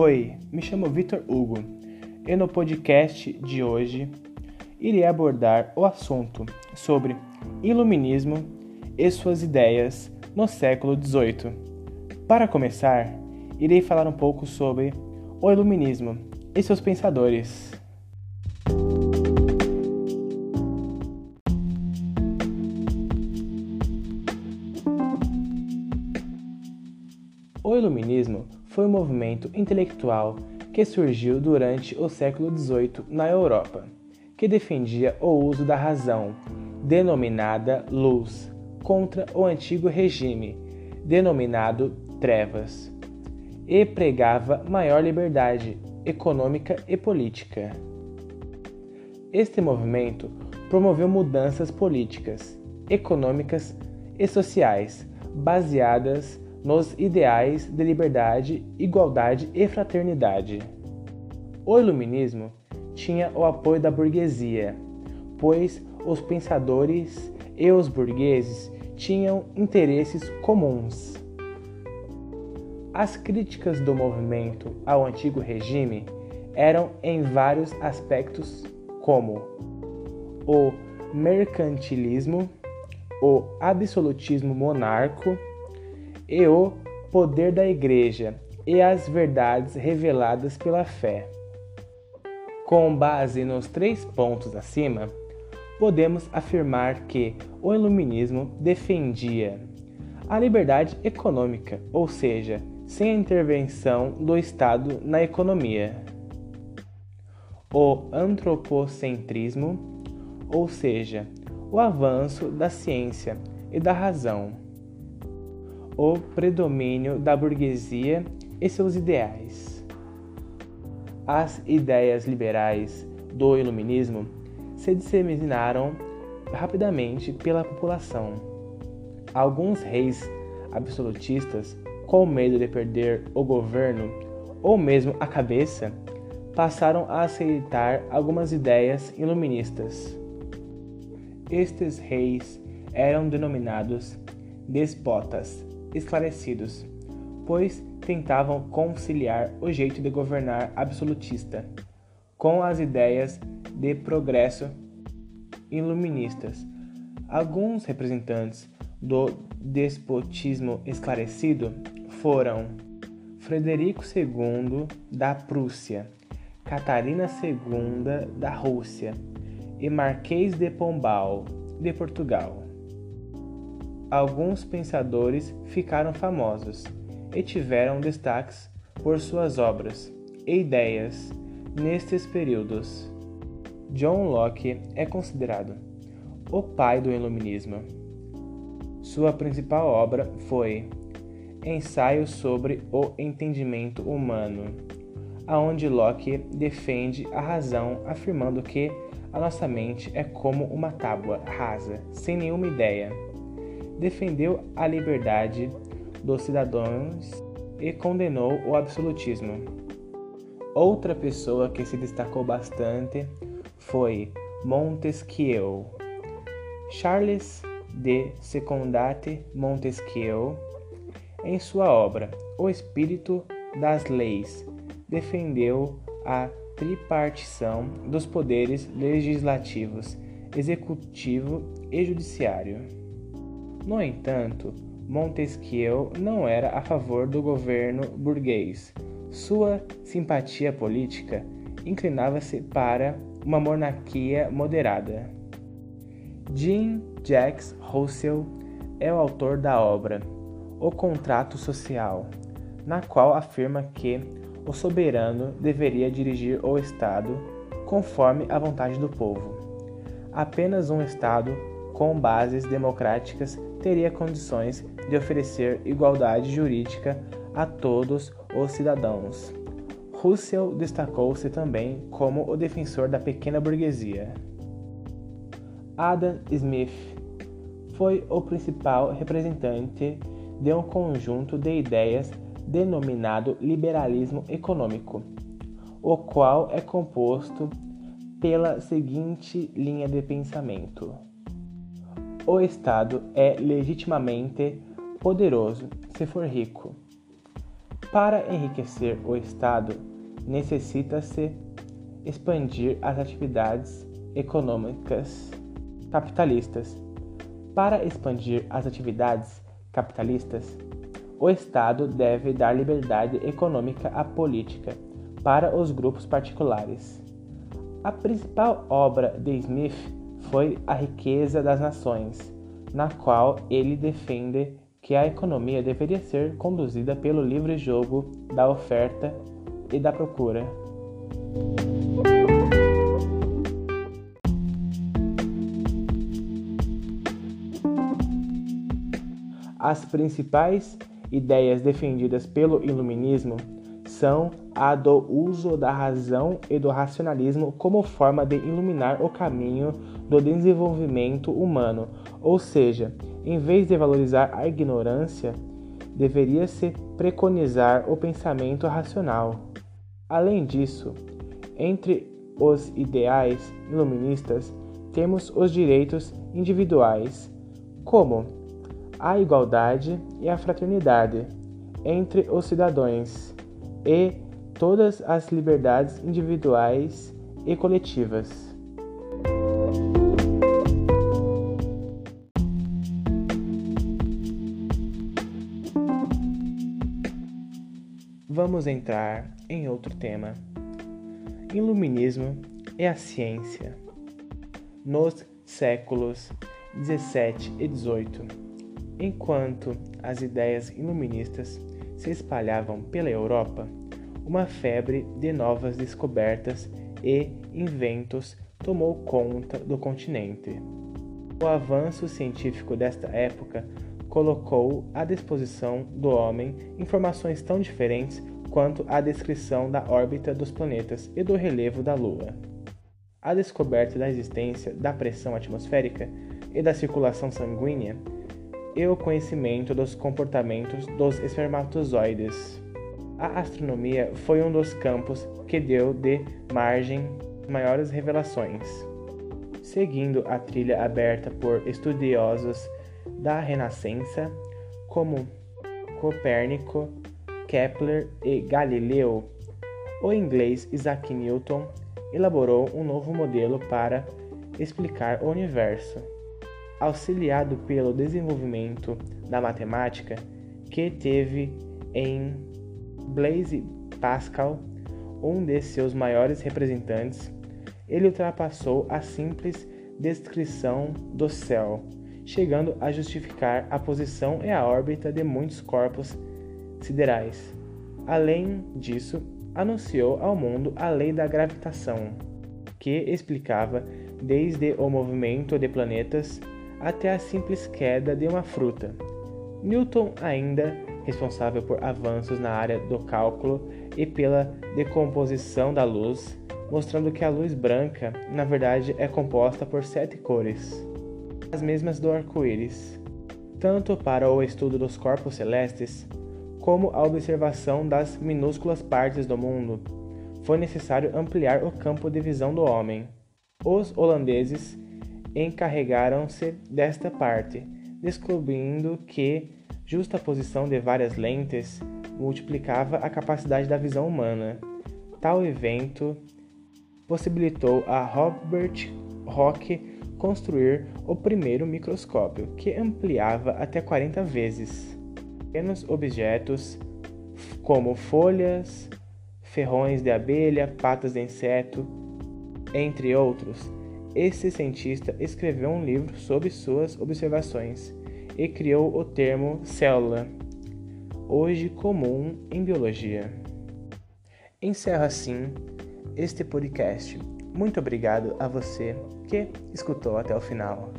Oi, me chamo Vitor Hugo e no podcast de hoje irei abordar o assunto sobre iluminismo e suas ideias no século XVIII. Para começar, irei falar um pouco sobre o iluminismo e seus pensadores. O iluminismo foi um movimento intelectual que surgiu durante o século XVIII na Europa, que defendia o uso da razão, denominada luz, contra o antigo regime, denominado trevas, e pregava maior liberdade econômica e política. Este movimento promoveu mudanças políticas, econômicas e sociais baseadas nos ideais de liberdade, igualdade e fraternidade. O iluminismo tinha o apoio da burguesia, pois os pensadores e os burgueses tinham interesses comuns. As críticas do movimento ao antigo regime eram em vários aspectos, como o mercantilismo, o absolutismo monarco, e o poder da Igreja e as verdades reveladas pela fé. Com base nos três pontos acima, podemos afirmar que o Iluminismo defendia a liberdade econômica, ou seja, sem a intervenção do Estado na economia, o antropocentrismo, ou seja, o avanço da ciência e da razão o predomínio da burguesia e seus ideais. As ideias liberais do Iluminismo se disseminaram rapidamente pela população. Alguns reis absolutistas, com medo de perder o governo ou mesmo a cabeça, passaram a aceitar algumas ideias iluministas. Estes reis eram denominados despotas esclarecidos, pois tentavam conciliar o jeito de governar absolutista com as ideias de progresso iluministas. Alguns representantes do despotismo esclarecido foram Frederico II da Prússia, Catarina II da Rússia e Marquês de Pombal de Portugal. Alguns pensadores ficaram famosos e tiveram destaques por suas obras e ideias nestes períodos. John Locke é considerado o pai do Iluminismo. Sua principal obra foi Ensaio sobre o Entendimento Humano, aonde Locke defende a razão afirmando que a nossa mente é como uma tábua rasa, sem nenhuma ideia defendeu a liberdade dos cidadãos e condenou o absolutismo. Outra pessoa que se destacou bastante foi Montesquieu. Charles de Secondate Montesquieu, em sua obra O Espírito das Leis, defendeu a tripartição dos poderes legislativos, executivo e judiciário. No entanto, Montesquieu não era a favor do governo burguês. Sua simpatia política inclinava-se para uma monarquia moderada. Jean Jacques Rousseau é o autor da obra O Contrato Social, na qual afirma que o soberano deveria dirigir o Estado conforme a vontade do povo. Apenas um Estado com bases democráticas teria condições de oferecer igualdade jurídica a todos os cidadãos. Russell destacou-se também como o defensor da pequena burguesia. Adam Smith foi o principal representante de um conjunto de ideias denominado liberalismo econômico, o qual é composto pela seguinte linha de pensamento o Estado é legitimamente poderoso se for rico. Para enriquecer o Estado, necessita-se expandir as atividades econômicas capitalistas. Para expandir as atividades capitalistas, o Estado deve dar liberdade econômica à política para os grupos particulares. A principal obra de Smith foi A Riqueza das Nações, na qual ele defende que a economia deveria ser conduzida pelo livre jogo da oferta e da procura. As principais ideias defendidas pelo Iluminismo são a do uso da razão e do racionalismo como forma de iluminar o caminho do desenvolvimento humano, ou seja, em vez de valorizar a ignorância, deveria-se preconizar o pensamento racional. Além disso, entre os ideais iluministas temos os direitos individuais, como a igualdade e a fraternidade entre os cidadãos e todas as liberdades individuais e coletivas. Vamos entrar em outro tema. Iluminismo e a ciência. Nos séculos 17 e 18, enquanto as ideias iluministas se espalhavam pela Europa, uma febre de novas descobertas e inventos tomou conta do continente. O avanço científico desta época colocou à disposição do homem informações tão diferentes quanto a descrição da órbita dos planetas e do relevo da Lua. A descoberta da existência da pressão atmosférica e da circulação sanguínea e o conhecimento dos comportamentos dos espermatozoides. A astronomia foi um dos campos que deu de margem maiores revelações. Seguindo a trilha aberta por estudiosos da Renascença, como Copérnico, Kepler e Galileu, o inglês Isaac Newton elaborou um novo modelo para explicar o universo auxiliado pelo desenvolvimento da matemática que teve em Blaise Pascal, um de seus maiores representantes, ele ultrapassou a simples descrição do céu, chegando a justificar a posição e a órbita de muitos corpos siderais. Além disso, anunciou ao mundo a lei da gravitação, que explicava desde o movimento de planetas até a simples queda de uma fruta. Newton, ainda responsável por avanços na área do cálculo e pela decomposição da luz, mostrando que a luz branca, na verdade, é composta por sete cores, as mesmas do arco-íris. Tanto para o estudo dos corpos celestes, como a observação das minúsculas partes do mundo, foi necessário ampliar o campo de visão do homem. Os holandeses encarregaram-se desta parte, descobrindo que justa posição de várias lentes multiplicava a capacidade da visão humana. Tal evento possibilitou a Robert Hooke construir o primeiro microscópio, que ampliava até 40 vezes. Pequenos objetos como folhas, ferrões de abelha, patas de inseto, entre outros, esse cientista escreveu um livro sobre suas observações e criou o termo célula, hoje comum em biologia. Encerro assim este podcast. Muito obrigado a você que escutou até o final.